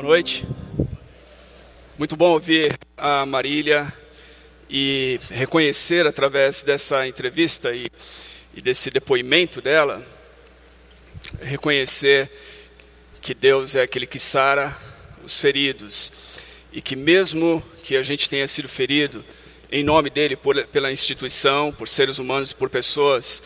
Boa noite. Muito bom ouvir a Marília e reconhecer através dessa entrevista e, e desse depoimento dela, reconhecer que Deus é aquele que sara os feridos e que mesmo que a gente tenha sido ferido, em nome dele, por, pela instituição, por seres humanos por pessoas,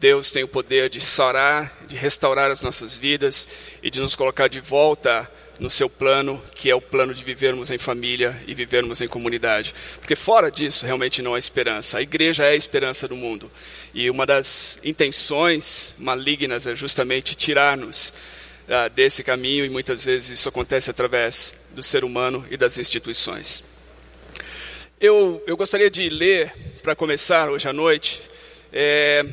Deus tem o poder de sarar, de restaurar as nossas vidas e de nos colocar de volta no seu plano, que é o plano de vivermos em família e vivermos em comunidade. Porque fora disso, realmente não há esperança. A igreja é a esperança do mundo. E uma das intenções malignas é justamente tirar-nos uh, desse caminho, e muitas vezes isso acontece através do ser humano e das instituições. Eu, eu gostaria de ler, para começar hoje à noite, é,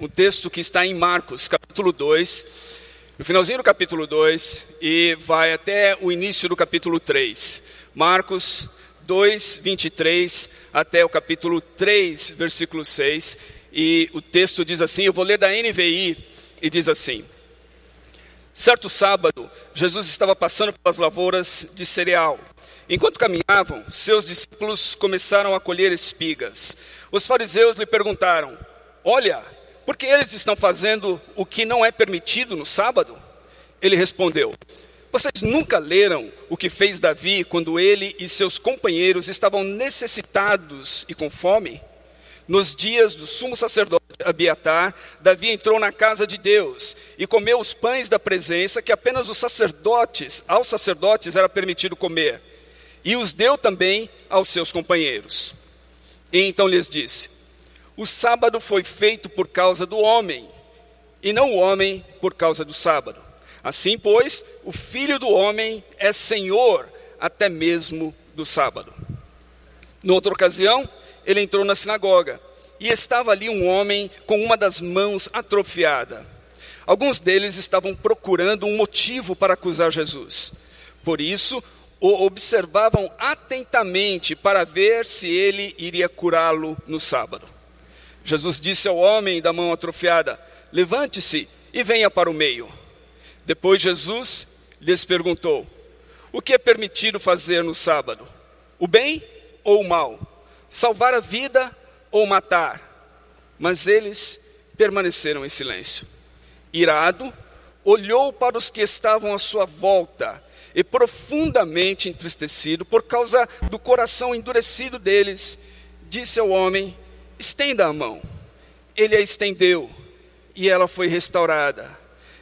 um texto que está em Marcos, capítulo 2, no finalzinho do capítulo 2, e vai até o início do capítulo 3. Marcos 2, 23, até o capítulo 3, versículo 6. E o texto diz assim: eu vou ler da NVI, e diz assim. Certo sábado, Jesus estava passando pelas lavouras de cereal. Enquanto caminhavam, seus discípulos começaram a colher espigas. Os fariseus lhe perguntaram: Olha, por que eles estão fazendo o que não é permitido no sábado? Ele respondeu: Vocês nunca leram o que fez Davi quando ele e seus companheiros estavam necessitados e com fome? Nos dias do sumo sacerdote Abiatar, Davi entrou na casa de Deus e comeu os pães da presença que apenas os sacerdotes, aos sacerdotes era permitido comer, e os deu também aos seus companheiros. E então lhes disse: o sábado foi feito por causa do homem, e não o homem por causa do sábado. Assim, pois, o filho do homem é senhor até mesmo do sábado. Noutra ocasião, ele entrou na sinagoga e estava ali um homem com uma das mãos atrofiada. Alguns deles estavam procurando um motivo para acusar Jesus. Por isso, o observavam atentamente para ver se ele iria curá-lo no sábado. Jesus disse ao homem da mão atrofiada: Levante-se e venha para o meio. Depois Jesus lhes perguntou: O que é permitido fazer no sábado? O bem ou o mal? Salvar a vida ou matar? Mas eles permaneceram em silêncio. Irado, olhou para os que estavam à sua volta e, profundamente entristecido por causa do coração endurecido deles, disse ao homem estenda a mão. Ele a estendeu e ela foi restaurada.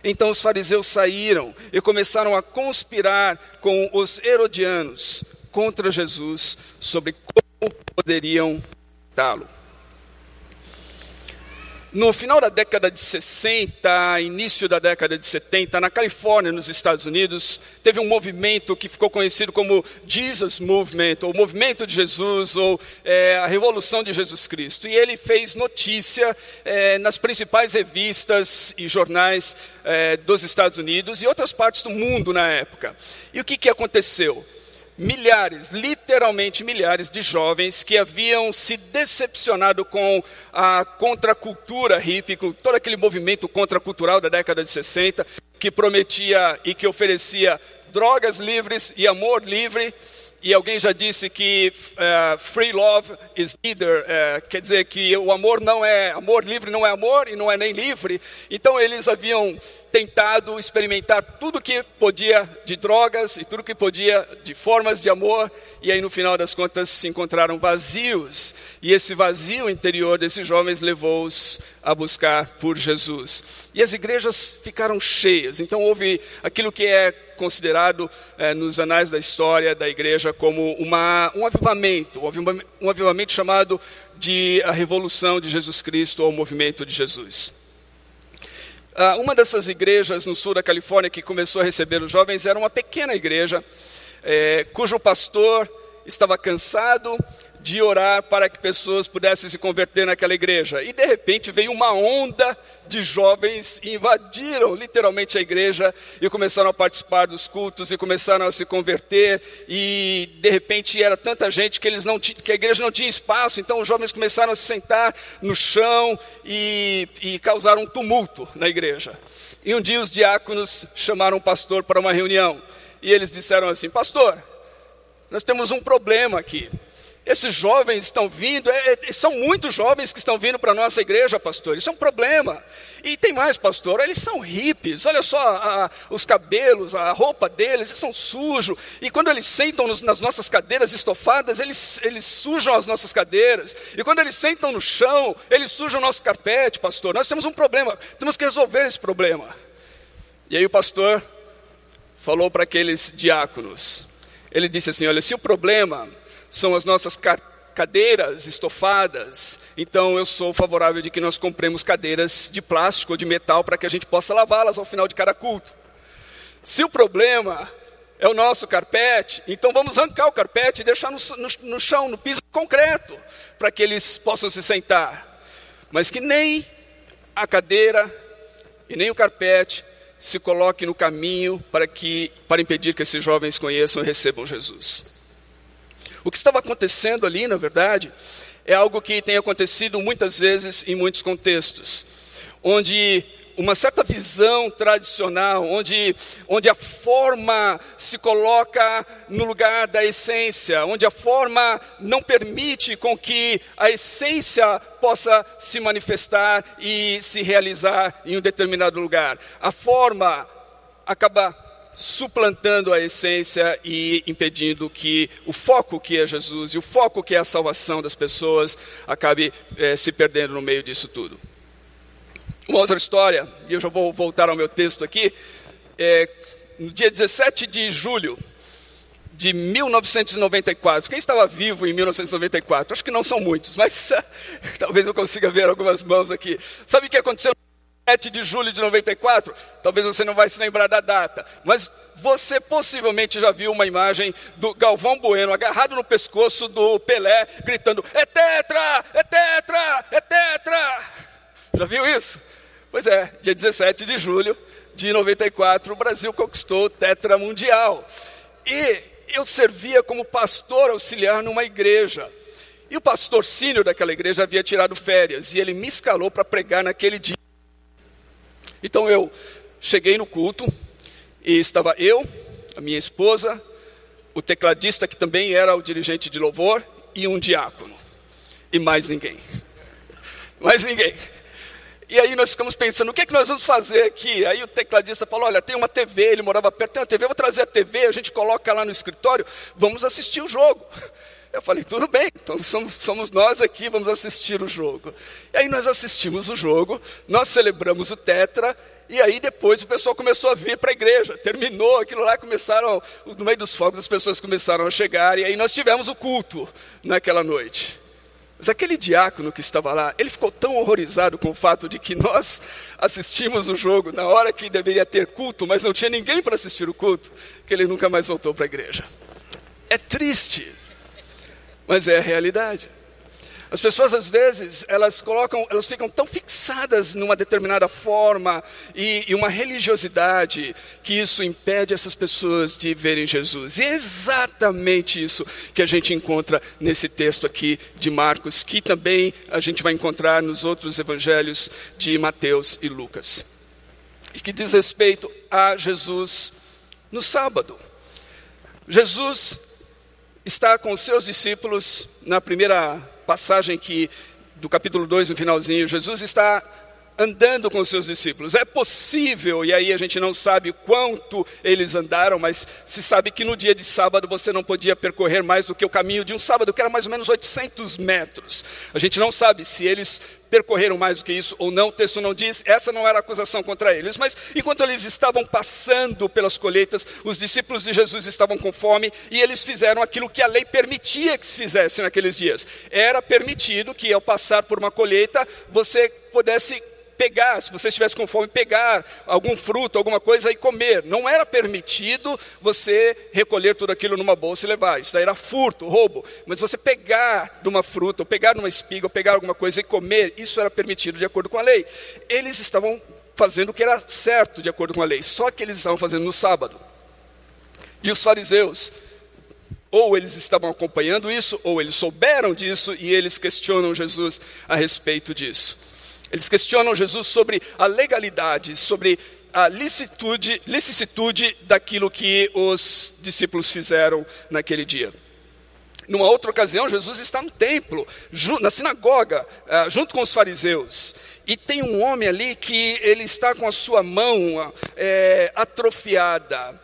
Então os fariseus saíram e começaram a conspirar com os herodianos contra Jesus sobre como poderiam matá-lo. No final da década de 60, início da década de 70, na Califórnia, nos Estados Unidos, teve um movimento que ficou conhecido como Jesus Movement, ou Movimento de Jesus, ou é, a Revolução de Jesus Cristo. E ele fez notícia é, nas principais revistas e jornais é, dos Estados Unidos e outras partes do mundo na época. E o que, que aconteceu? Milhares, literalmente milhares de jovens que haviam se decepcionado com a contracultura hippie, com todo aquele movimento contracultural da década de 60, que prometia e que oferecia drogas livres e amor livre, e alguém já disse que uh, free love is neither, uh, quer dizer que o amor não é, amor livre não é amor e não é nem livre. Então eles haviam tentado experimentar tudo que podia de drogas e tudo que podia de formas de amor, e aí no final das contas se encontraram vazios, e esse vazio interior desses jovens levou-os a buscar por Jesus. E as igrejas ficaram cheias, então houve aquilo que é considerado é, nos anais da história da igreja como uma, um avivamento, um avivamento chamado de a revolução de Jesus Cristo ou o movimento de Jesus. Ah, uma dessas igrejas no sul da Califórnia que começou a receber os jovens era uma pequena igreja, é, cujo pastor estava cansado de orar para que pessoas pudessem se converter naquela igreja. E de repente veio uma onda de jovens e invadiram literalmente a igreja e começaram a participar dos cultos e começaram a se converter. E de repente era tanta gente que, eles não que a igreja não tinha espaço, então os jovens começaram a se sentar no chão e, e causaram um tumulto na igreja. E um dia os diáconos chamaram o pastor para uma reunião. e eles disseram assim: Pastor, nós temos um problema aqui. Esses jovens estão vindo, é, é, são muitos jovens que estão vindo para a nossa igreja, pastor. Isso é um problema. E tem mais, pastor, eles são hippies. Olha só a, os cabelos, a roupa deles, eles são sujos. E quando eles sentam nos, nas nossas cadeiras estofadas, eles, eles sujam as nossas cadeiras. E quando eles sentam no chão, eles sujam o nosso carpete, pastor. Nós temos um problema, temos que resolver esse problema. E aí o pastor falou para aqueles diáconos. Ele disse assim: Olha, se o problema são as nossas cadeiras estofadas, então eu sou favorável de que nós compremos cadeiras de plástico ou de metal para que a gente possa lavá-las ao final de cada culto. Se o problema é o nosso carpete, então vamos arrancar o carpete e deixar no, no, no chão, no piso concreto, para que eles possam se sentar. Mas que nem a cadeira e nem o carpete se coloque no caminho para que para impedir que esses jovens conheçam e recebam Jesus. O que estava acontecendo ali, na verdade, é algo que tem acontecido muitas vezes em muitos contextos, onde uma certa visão tradicional, onde, onde a forma se coloca no lugar da essência, onde a forma não permite com que a essência possa se manifestar e se realizar em um determinado lugar. A forma acaba suplantando a essência e impedindo que o foco que é Jesus e o foco que é a salvação das pessoas acabe é, se perdendo no meio disso tudo. Uma outra história, e eu já vou voltar ao meu texto aqui, é, no dia 17 de julho de 1994. Quem estava vivo em 1994? Acho que não são muitos, mas talvez eu consiga ver algumas mãos aqui. Sabe o que aconteceu? 7 de julho de 94, talvez você não vai se lembrar da data, mas você possivelmente já viu uma imagem do Galvão Bueno agarrado no pescoço do Pelé, gritando: É tetra! É tetra! É tetra! Já viu isso? Pois é, dia 17 de julho de 94, o Brasil conquistou o tetra mundial. E eu servia como pastor auxiliar numa igreja. E o pastor sênior daquela igreja havia tirado férias e ele me escalou para pregar naquele dia. Então eu cheguei no culto e estava eu, a minha esposa, o tecladista que também era o dirigente de louvor e um diácono. E mais ninguém. Mais ninguém. E aí nós ficamos pensando, o que é que nós vamos fazer aqui? Aí o tecladista falou, olha, tem uma TV, ele morava perto, tem uma TV, vou trazer a TV, a gente coloca lá no escritório, vamos assistir o jogo. Eu falei, tudo bem, então somos, nós aqui, vamos assistir o jogo. E aí nós assistimos o jogo, nós celebramos o Tetra, e aí depois o pessoal começou a vir para a igreja. Terminou aquilo lá, começaram, no meio dos fogos as pessoas começaram a chegar, e aí nós tivemos o culto naquela noite. Mas aquele diácono que estava lá, ele ficou tão horrorizado com o fato de que nós assistimos o jogo na hora que deveria ter culto, mas não tinha ninguém para assistir o culto, que ele nunca mais voltou para a igreja. É triste mas é a realidade. As pessoas às vezes elas colocam, elas ficam tão fixadas numa determinada forma e, e, uma religiosidade que isso impede essas pessoas de verem Jesus. E é exatamente isso que a gente encontra nesse texto aqui de Marcos, que também a gente vai encontrar nos outros evangelhos de Mateus e Lucas. E que diz respeito a Jesus no sábado. Jesus está com os seus discípulos na primeira passagem que do capítulo 2, no finalzinho, Jesus está andando com os seus discípulos. É possível, e aí a gente não sabe quanto eles andaram, mas se sabe que no dia de sábado você não podia percorrer mais do que o caminho de um sábado, que era mais ou menos 800 metros. A gente não sabe se eles percorreram mais do que isso ou não, o texto não diz, essa não era acusação contra eles, mas enquanto eles estavam passando pelas colheitas, os discípulos de Jesus estavam com fome e eles fizeram aquilo que a lei permitia que se fizesse naqueles dias. Era permitido que ao passar por uma colheita você pudesse pegar, se você estivesse com fome, pegar algum fruto, alguma coisa e comer. Não era permitido você recolher tudo aquilo numa bolsa e levar. Isso daí era furto, roubo. Mas você pegar de uma fruta, ou pegar de uma espiga, ou pegar alguma coisa e comer, isso era permitido de acordo com a lei. Eles estavam fazendo o que era certo de acordo com a lei, só que eles estavam fazendo no sábado. E os fariseus, ou eles estavam acompanhando isso, ou eles souberam disso e eles questionam Jesus a respeito disso. Eles questionam Jesus sobre a legalidade, sobre a licitude, licitude daquilo que os discípulos fizeram naquele dia. Numa outra ocasião, Jesus está no templo, na sinagoga, ah, junto com os fariseus. E tem um homem ali que ele está com a sua mão é, atrofiada.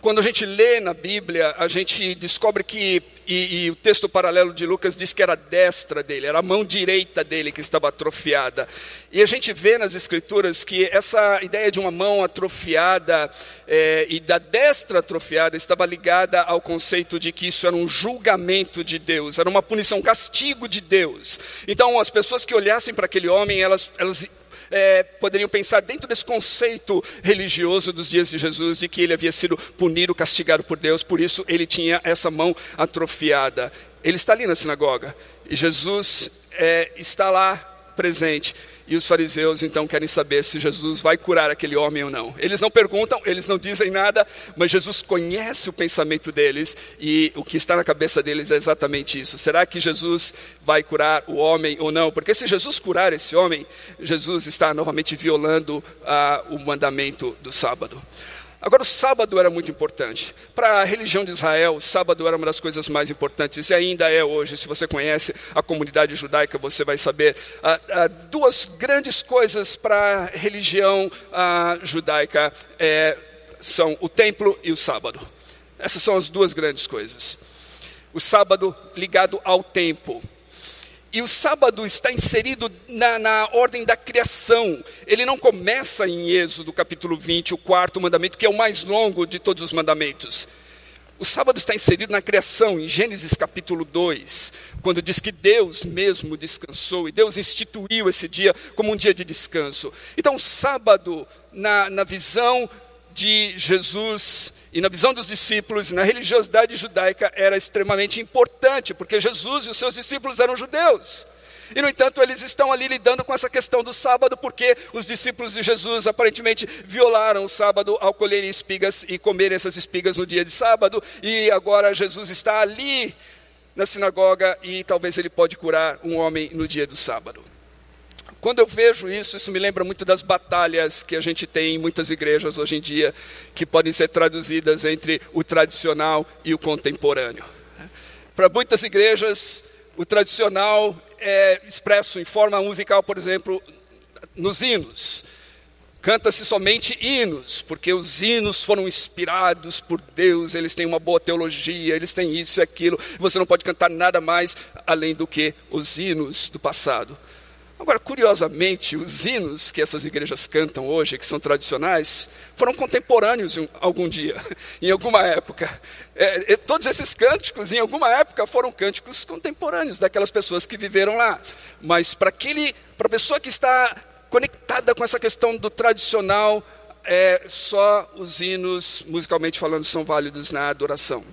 Quando a gente lê na Bíblia, a gente descobre que, e, e, o texto paralelo de Lucas diz que era a destra dele, era a mão direita dele que estava atrofiada. E a gente vê nas Escrituras que essa ideia de uma mão atrofiada é, e da destra atrofiada estava ligada ao conceito de que isso era um julgamento de Deus, era uma punição, um castigo de Deus. Então, as pessoas que olhassem para aquele homem, elas, elas é, poderiam pensar dentro desse conceito religioso dos dias de Jesus, de que ele havia sido punido, castigado por Deus, por isso ele tinha essa mão atrofiada. Ele está ali na sinagoga e Jesus é, está lá presente. E os fariseus então querem saber se Jesus vai curar aquele homem ou não. Eles não perguntam, eles não dizem nada, mas Jesus conhece o pensamento deles e o que está na cabeça deles é exatamente isso. Será que Jesus vai curar o homem ou não? Porque se Jesus curar esse homem, Jesus está novamente violando ah, o mandamento do sábado. Agora, o sábado era muito importante. Para a religião de Israel, o sábado era uma das coisas mais importantes, e ainda é hoje. Se você conhece a comunidade judaica, você vai saber. Ah, ah, duas grandes coisas para a religião ah, judaica é, são o templo e o sábado. Essas são as duas grandes coisas. O sábado ligado ao tempo. E o sábado está inserido na, na, ordem da criação. Ele não começa em Êxodo capítulo 20, o quarto mandamento, que é o mais longo de todos os mandamentos. O sábado está inserido na criação, em Gênesis capítulo 2, quando diz que Deus mesmo descansou e Deus instituiu esse dia como um dia de descanso. Então, o sábado, na, na visão de Jesus e na visão dos discípulos, na religiosidade judaica, era extremamente importante, porque Jesus e os seus discípulos eram judeus. E, no entanto, eles estão ali lidando com essa questão do sábado, porque os discípulos de Jesus aparentemente violaram o sábado ao colherem espigas e comerem essas espigas no dia de sábado, e agora Jesus está ali na sinagoga e talvez ele pode curar um homem no dia do sábado. Quando eu vejo isso, isso me lembra muito das batalhas que a gente tem em muitas igrejas hoje em dia, que podem ser traduzidas entre o tradicional e o contemporâneo. Para muitas igrejas, o tradicional é expresso em forma musical, por exemplo, nos hinos. Canta-se somente hinos, porque os hinos foram inspirados por Deus, eles têm uma boa teologia, eles têm isso e aquilo. Você não pode cantar nada mais além do que os hinos do passado. Agora, curiosamente, os hinos que essas igrejas cantam hoje, que são tradicionais, foram contemporâneos em algum dia, em alguma época. É, todos esses cânticos, em alguma época, foram cânticos contemporâneos daquelas pessoas que viveram lá. Mas para a pessoa que está conectada com essa questão do tradicional, é, só os hinos, musicalmente falando, são válidos na adoração.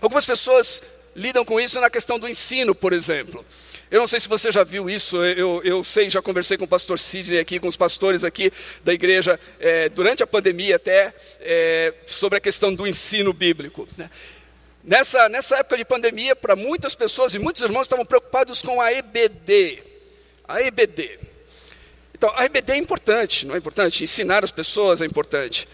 Algumas pessoas lidam com isso na questão do ensino, por exemplo. Eu não sei se você já viu isso, eu, eu sei, já conversei com o pastor Sidney aqui, com os pastores aqui da igreja, é, durante a pandemia até, é, sobre a questão do ensino bíblico. Né? Nessa, nessa época de pandemia, para muitas pessoas e muitos irmãos estavam preocupados com a EBD. A EBD. Então, a EBD é importante, não é importante? Ensinar as pessoas é importante.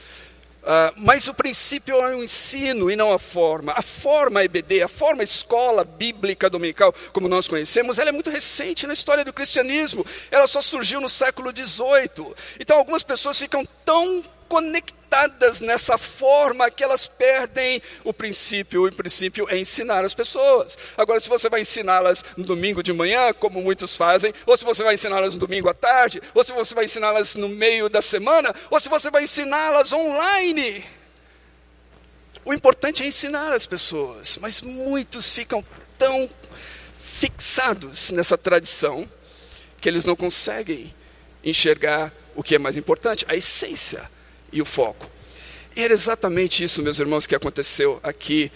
Uh, mas o princípio é o ensino e não a forma. A forma EBD, a forma escola bíblica dominical, como nós conhecemos, ela é muito recente na história do cristianismo. Ela só surgiu no século XVIII. Então algumas pessoas ficam tão conectadas nessa forma que elas perdem o princípio. O princípio é ensinar as pessoas. Agora, se você vai ensiná-las no domingo de manhã, como muitos fazem, ou se você vai ensiná-las no domingo à tarde, ou se você vai ensiná-las no meio da semana, ou se você vai ensiná-las online. O importante é ensinar as pessoas, mas muitos ficam tão fixados nessa tradição que eles não conseguem enxergar o que é mais importante, a essência e o foco. E era exatamente isso, meus irmãos, que aconteceu aqui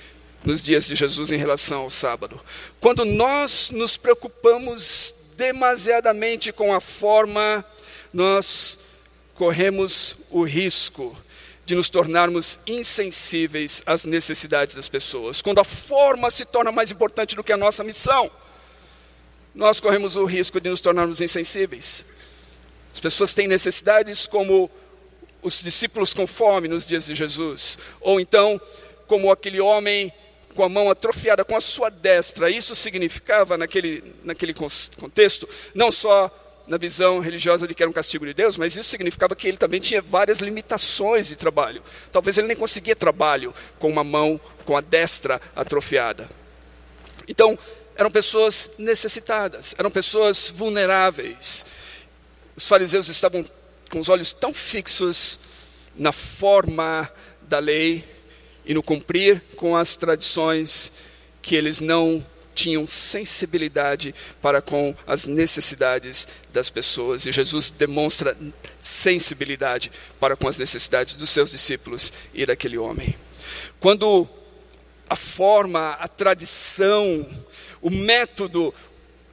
nos dias de Jesus em relação ao sábado. Quando nós nos preocupamos demasiadamente com a forma, nós corremos o risco de nos tornarmos insensíveis às necessidades das pessoas. Quando a forma se torna mais importante do que a nossa missão. nós corremos o risco de nos tornarmos insensíveis. As pessoas têm necessidades como os discípulos com fome nos dias de Jesus, ou então como aquele homem com a mão atrofiada com a sua destra. Isso significava, naquele, naquele contexto, não só na visão religiosa de que era um castigo de Deus, mas isso significava que ele também tinha várias limitações de trabalho. Talvez ele nem conseguia trabalho com uma mão, com a destra atrofiada. Então, eram pessoas necessitadas, eram pessoas vulneráveis. Os fariseus estavam com os olhos tão fixos na forma da lei e no cumprir com as tradições que eles não tinham sensibilidade para com as necessidades das pessoas. E Jesus demonstra sensibilidade para com as necessidades dos seus discípulos e daquele homem. Quando a forma, a tradição, o método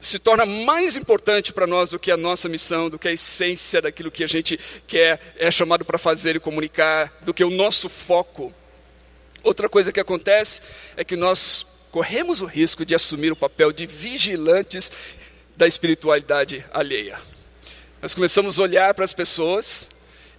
se torna mais importante para nós do que a nossa missão, do que a essência daquilo que a gente quer, é chamado para fazer e comunicar, do que o nosso foco. Outra coisa que acontece é que nós corremos o risco de assumir o papel de vigilantes da espiritualidade alheia. Nós começamos a olhar para as pessoas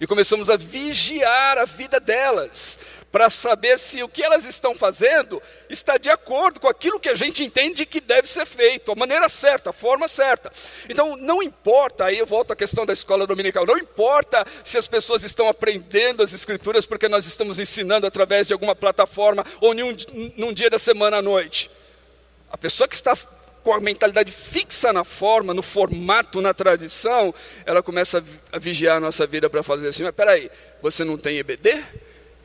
e começamos a vigiar a vida delas, para saber se o que elas estão fazendo está de acordo com aquilo que a gente entende que deve ser feito, a maneira certa, a forma certa. Então, não importa, aí eu volto à questão da escola dominical, não importa se as pessoas estão aprendendo as escrituras porque nós estamos ensinando através de alguma plataforma ou num, num dia da semana à noite. A pessoa que está com a mentalidade fixa na forma, no formato, na tradição, ela começa a vigiar a nossa vida para fazer assim, mas peraí, você não tem EBD?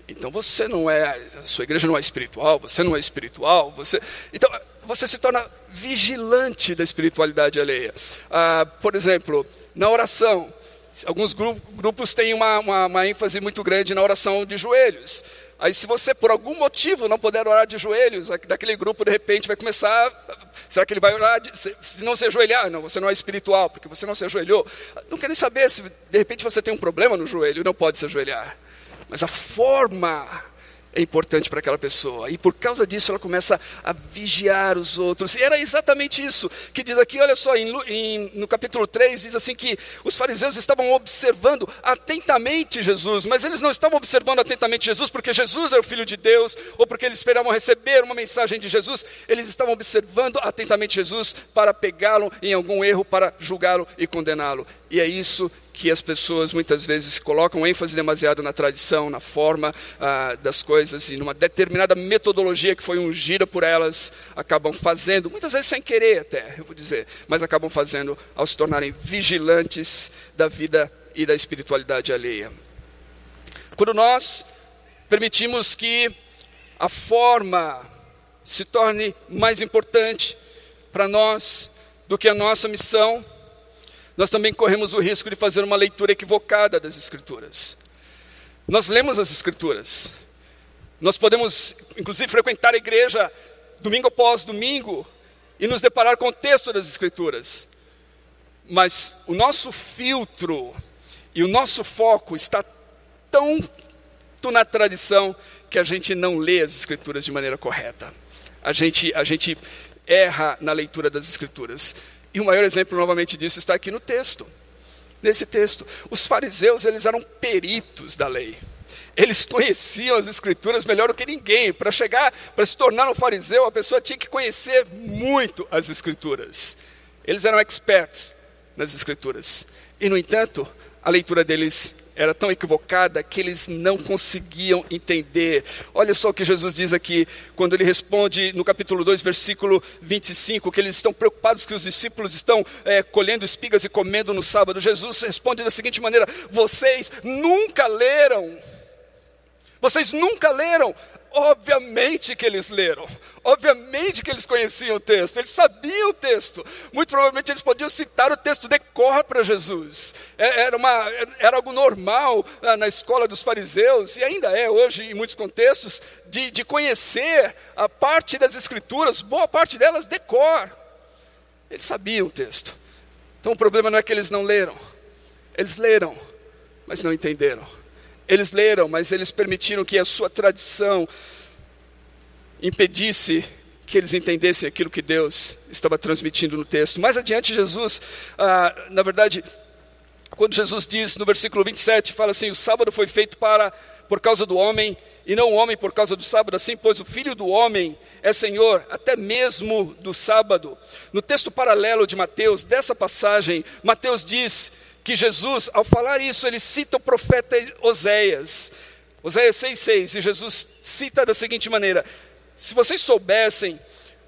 Então você não é, a sua igreja não é espiritual, você não é espiritual, você. Então você se torna vigilante da espiritualidade alheia. Ah, por exemplo, na oração, alguns grupos têm uma, uma, uma ênfase muito grande na oração de joelhos. Aí, se você por algum motivo não puder orar de joelhos, daquele grupo de repente vai começar. Será que ele vai orar? De, se, não se ajoelhar, não, você não é espiritual, porque você não se ajoelhou. Não quer nem saber se de repente você tem um problema no joelho e não pode se ajoelhar mas a forma é importante para aquela pessoa. E por causa disso ela começa a vigiar os outros. E era exatamente isso que diz aqui, olha só, em, em, no capítulo 3, diz assim que os fariseus estavam observando atentamente Jesus, mas eles não estavam observando atentamente Jesus porque Jesus era o Filho de Deus, ou porque eles esperavam receber uma mensagem de Jesus, eles estavam observando atentamente Jesus para pegá-lo em algum erro, para julgá-lo e condená-lo. E é isso que as pessoas muitas vezes colocam ênfase demasiado na tradição, na forma ah, das coisas e numa determinada metodologia que foi ungida por elas, acabam fazendo, muitas vezes sem querer até, eu vou dizer, mas acabam fazendo ao se tornarem vigilantes da vida e da espiritualidade alheia. Quando nós permitimos que a forma se torne mais importante para nós do que a nossa missão, nós também corremos o risco de fazer uma leitura equivocada das Escrituras. Nós lemos as Escrituras, nós podemos, inclusive, frequentar a igreja domingo após domingo e nos deparar com o texto das Escrituras, mas o nosso filtro e o nosso foco está tão na tradição que a gente não lê as Escrituras de maneira correta. A gente, a gente erra na leitura das Escrituras. E o maior exemplo novamente disso está aqui no texto. Nesse texto, os fariseus, eles eram peritos da lei. Eles conheciam as escrituras melhor do que ninguém. Para chegar, para se tornar um fariseu, a pessoa tinha que conhecer muito as escrituras. Eles eram experts nas escrituras. E no entanto, a leitura deles era tão equivocada que eles não conseguiam entender. Olha só o que Jesus diz aqui, quando ele responde no capítulo 2, versículo 25, que eles estão preocupados que os discípulos estão é, colhendo espigas e comendo no sábado. Jesus responde da seguinte maneira: Vocês nunca leram. Vocês nunca leram Obviamente que eles leram, obviamente que eles conheciam o texto, eles sabiam o texto. Muito provavelmente eles podiam citar o texto de cor para Jesus. É, era, uma, era algo normal ah, na escola dos fariseus, e ainda é hoje em muitos contextos, de, de conhecer a parte das escrituras, boa parte delas de cor. Eles sabiam o texto. Então o problema não é que eles não leram, eles leram, mas não entenderam. Eles leram, mas eles permitiram que a sua tradição impedisse que eles entendessem aquilo que Deus estava transmitindo no texto. Mais adiante, Jesus, ah, na verdade, quando Jesus diz no versículo 27, fala assim: o sábado foi feito para por causa do homem e não o homem por causa do sábado, assim, pois o filho do homem é senhor até mesmo do sábado. No texto paralelo de Mateus, dessa passagem, Mateus diz que Jesus, ao falar isso, ele cita o profeta Oséias. Oséias 6,6, e Jesus cita da seguinte maneira: Se vocês soubessem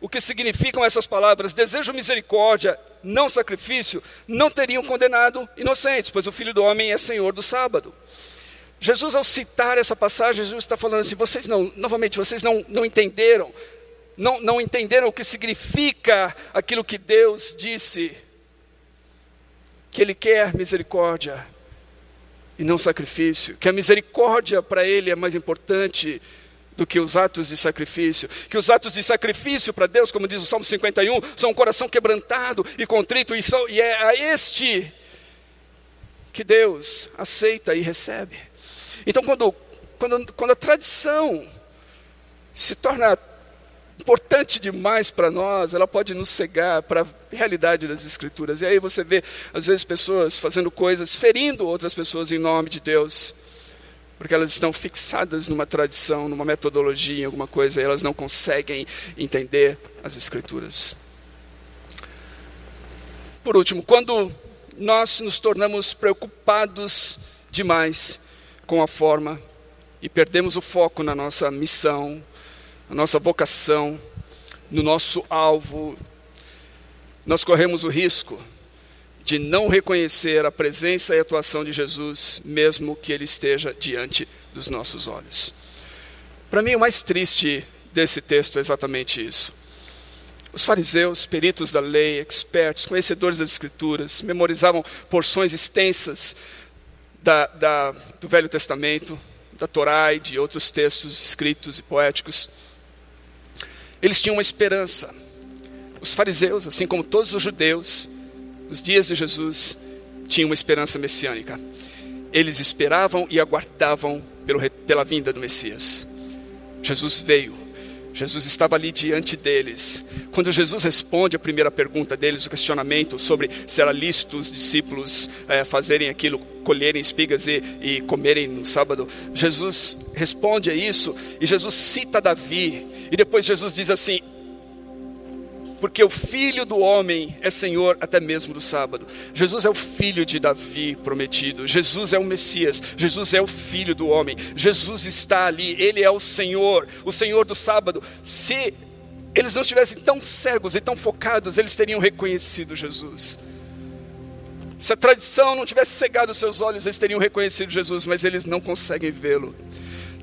o que significam essas palavras, desejo misericórdia, não sacrifício, não teriam condenado inocentes, pois o filho do homem é senhor do sábado. Jesus, ao citar essa passagem, Jesus está falando assim: vocês não, novamente, vocês não, não entenderam, não, não entenderam o que significa aquilo que Deus disse, que Ele quer misericórdia e não sacrifício, que a misericórdia para Ele é mais importante do que os atos de sacrifício, que os atos de sacrifício para Deus, como diz o Salmo 51, são um coração quebrantado e contrito, e, são, e é a este que Deus aceita e recebe. Então, quando, quando, quando a tradição se torna importante demais para nós, ela pode nos cegar para a realidade das Escrituras. E aí você vê, às vezes, pessoas fazendo coisas, ferindo outras pessoas em nome de Deus, porque elas estão fixadas numa tradição, numa metodologia, em alguma coisa, e elas não conseguem entender as Escrituras. Por último, quando nós nos tornamos preocupados demais com a forma e perdemos o foco na nossa missão, na nossa vocação, no nosso alvo, nós corremos o risco de não reconhecer a presença e a atuação de Jesus, mesmo que ele esteja diante dos nossos olhos. Para mim, o mais triste desse texto é exatamente isso. Os fariseus, peritos da lei, expertos, conhecedores das Escrituras, memorizavam porções extensas da, da, do Velho Testamento, da Torá e de outros textos escritos e poéticos. Eles tinham uma esperança. Os fariseus, assim como todos os judeus, nos dias de Jesus, tinham uma esperança messiânica. Eles esperavam e aguardavam pela vinda do Messias. Jesus veio Jesus estava ali diante deles. Quando Jesus responde a primeira pergunta deles, o questionamento sobre se era lícito os discípulos é, fazerem aquilo, colherem espigas e, e comerem no sábado, Jesus responde a isso e Jesus cita Davi. E depois Jesus diz assim: porque o filho do homem é senhor até mesmo do sábado. Jesus é o filho de Davi prometido, Jesus é o Messias, Jesus é o filho do homem, Jesus está ali, ele é o Senhor, o Senhor do sábado. Se eles não estivessem tão cegos e tão focados, eles teriam reconhecido Jesus. Se a tradição não tivesse cegado seus olhos, eles teriam reconhecido Jesus, mas eles não conseguem vê-lo.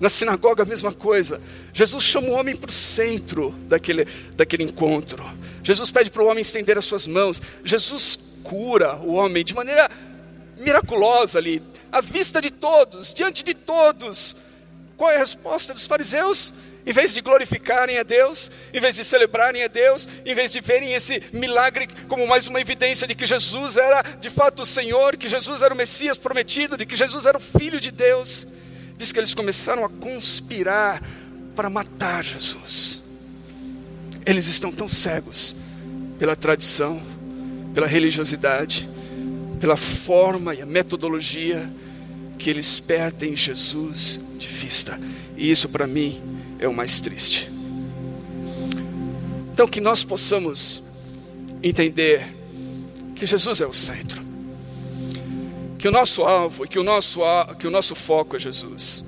Na sinagoga, a mesma coisa. Jesus chama o homem para o centro daquele, daquele encontro. Jesus pede para o homem estender as suas mãos. Jesus cura o homem de maneira miraculosa ali, à vista de todos, diante de todos. Qual é a resposta dos fariseus? Em vez de glorificarem a Deus, em vez de celebrarem a Deus, em vez de verem esse milagre como mais uma evidência de que Jesus era de fato o Senhor, que Jesus era o Messias prometido, de que Jesus era o Filho de Deus, diz que eles começaram a conspirar para matar Jesus. Eles estão tão cegos pela tradição, pela religiosidade, pela forma e a metodologia, que eles perdem Jesus de vista. E isso para mim é o mais triste. Então que nós possamos entender que Jesus é o centro que o nosso alvo e que o nosso, que o nosso foco é Jesus.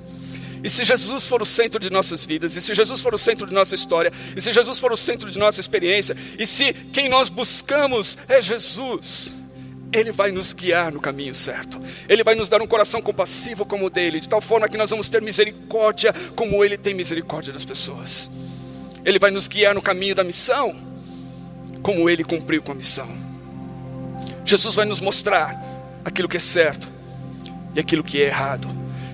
E se Jesus for o centro de nossas vidas, e se Jesus for o centro de nossa história, e se Jesus for o centro de nossa experiência, e se quem nós buscamos é Jesus, Ele vai nos guiar no caminho certo. Ele vai nos dar um coração compassivo como o dele, de tal forma que nós vamos ter misericórdia como Ele tem misericórdia das pessoas. Ele vai nos guiar no caminho da missão, como Ele cumpriu com a missão. Jesus vai nos mostrar aquilo que é certo e aquilo que é errado.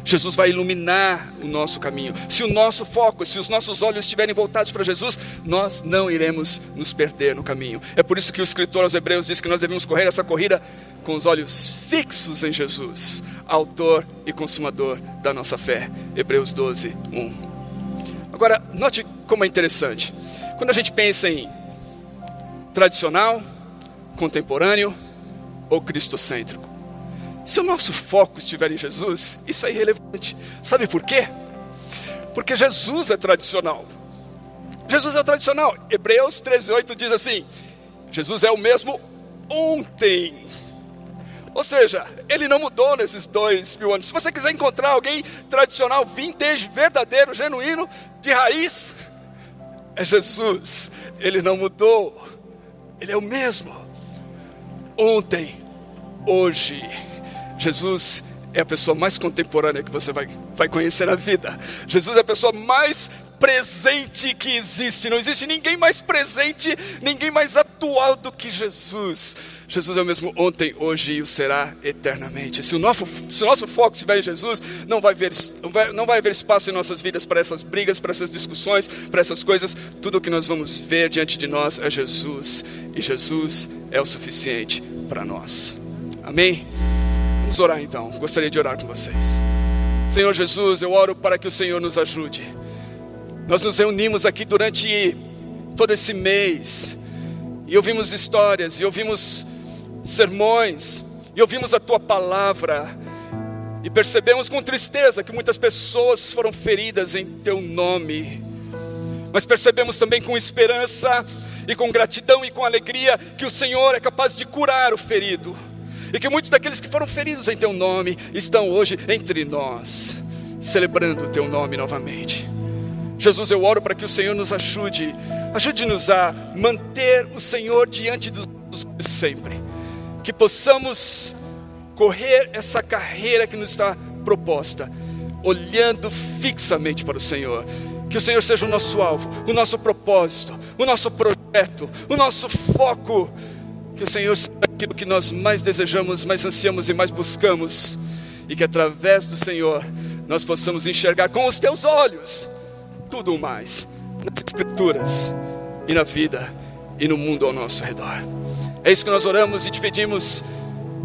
Jesus vai iluminar o nosso caminho. Se o nosso foco, se os nossos olhos estiverem voltados para Jesus, nós não iremos nos perder no caminho. É por isso que o escritor aos Hebreus diz que nós devemos correr essa corrida com os olhos fixos em Jesus, autor e consumador da nossa fé. Hebreus 12, 1. Agora, note como é interessante. Quando a gente pensa em tradicional, contemporâneo ou cristocêntrico, se o nosso foco estiver em Jesus, isso é irrelevante. Sabe por quê? Porque Jesus é tradicional. Jesus é tradicional. Hebreus 13:8 diz assim: Jesus é o mesmo ontem. Ou seja, ele não mudou nesses dois mil anos. Se você quiser encontrar alguém tradicional, vintage, verdadeiro, genuíno, de raiz, é Jesus. Ele não mudou. Ele é o mesmo. Ontem, hoje. Jesus é a pessoa mais contemporânea que você vai, vai conhecer na vida. Jesus é a pessoa mais presente que existe. Não existe ninguém mais presente, ninguém mais atual do que Jesus. Jesus é o mesmo ontem, hoje e o será eternamente. Se o nosso, se o nosso foco estiver em Jesus, não vai, haver, não, vai, não vai haver espaço em nossas vidas para essas brigas, para essas discussões, para essas coisas. Tudo o que nós vamos ver diante de nós é Jesus. E Jesus é o suficiente para nós. Amém? Vamos orar então. Gostaria de orar com vocês. Senhor Jesus, eu oro para que o Senhor nos ajude nós nos reunimos aqui durante todo esse mês e ouvimos histórias, e ouvimos sermões, e ouvimos a tua palavra, e percebemos com tristeza que muitas pessoas foram feridas em teu nome, mas percebemos também com esperança e com gratidão e com alegria que o Senhor é capaz de curar o ferido, e que muitos daqueles que foram feridos em teu nome estão hoje entre nós, celebrando o teu nome novamente. Jesus, eu oro para que o Senhor nos ajude, ajude-nos a manter o Senhor diante dos sempre, que possamos correr essa carreira que nos está proposta, olhando fixamente para o Senhor. Que o Senhor seja o nosso alvo, o nosso propósito, o nosso projeto, o nosso foco. Que o Senhor seja aquilo que nós mais desejamos, mais ansiamos e mais buscamos. E que através do Senhor nós possamos enxergar com os teus olhos tudo mais nas Escrituras e na vida e no mundo ao nosso redor. É isso que nós oramos e te pedimos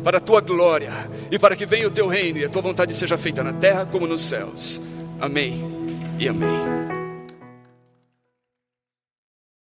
para a tua glória e para que venha o teu reino e a tua vontade seja feita na terra como nos céus. Amém e amém.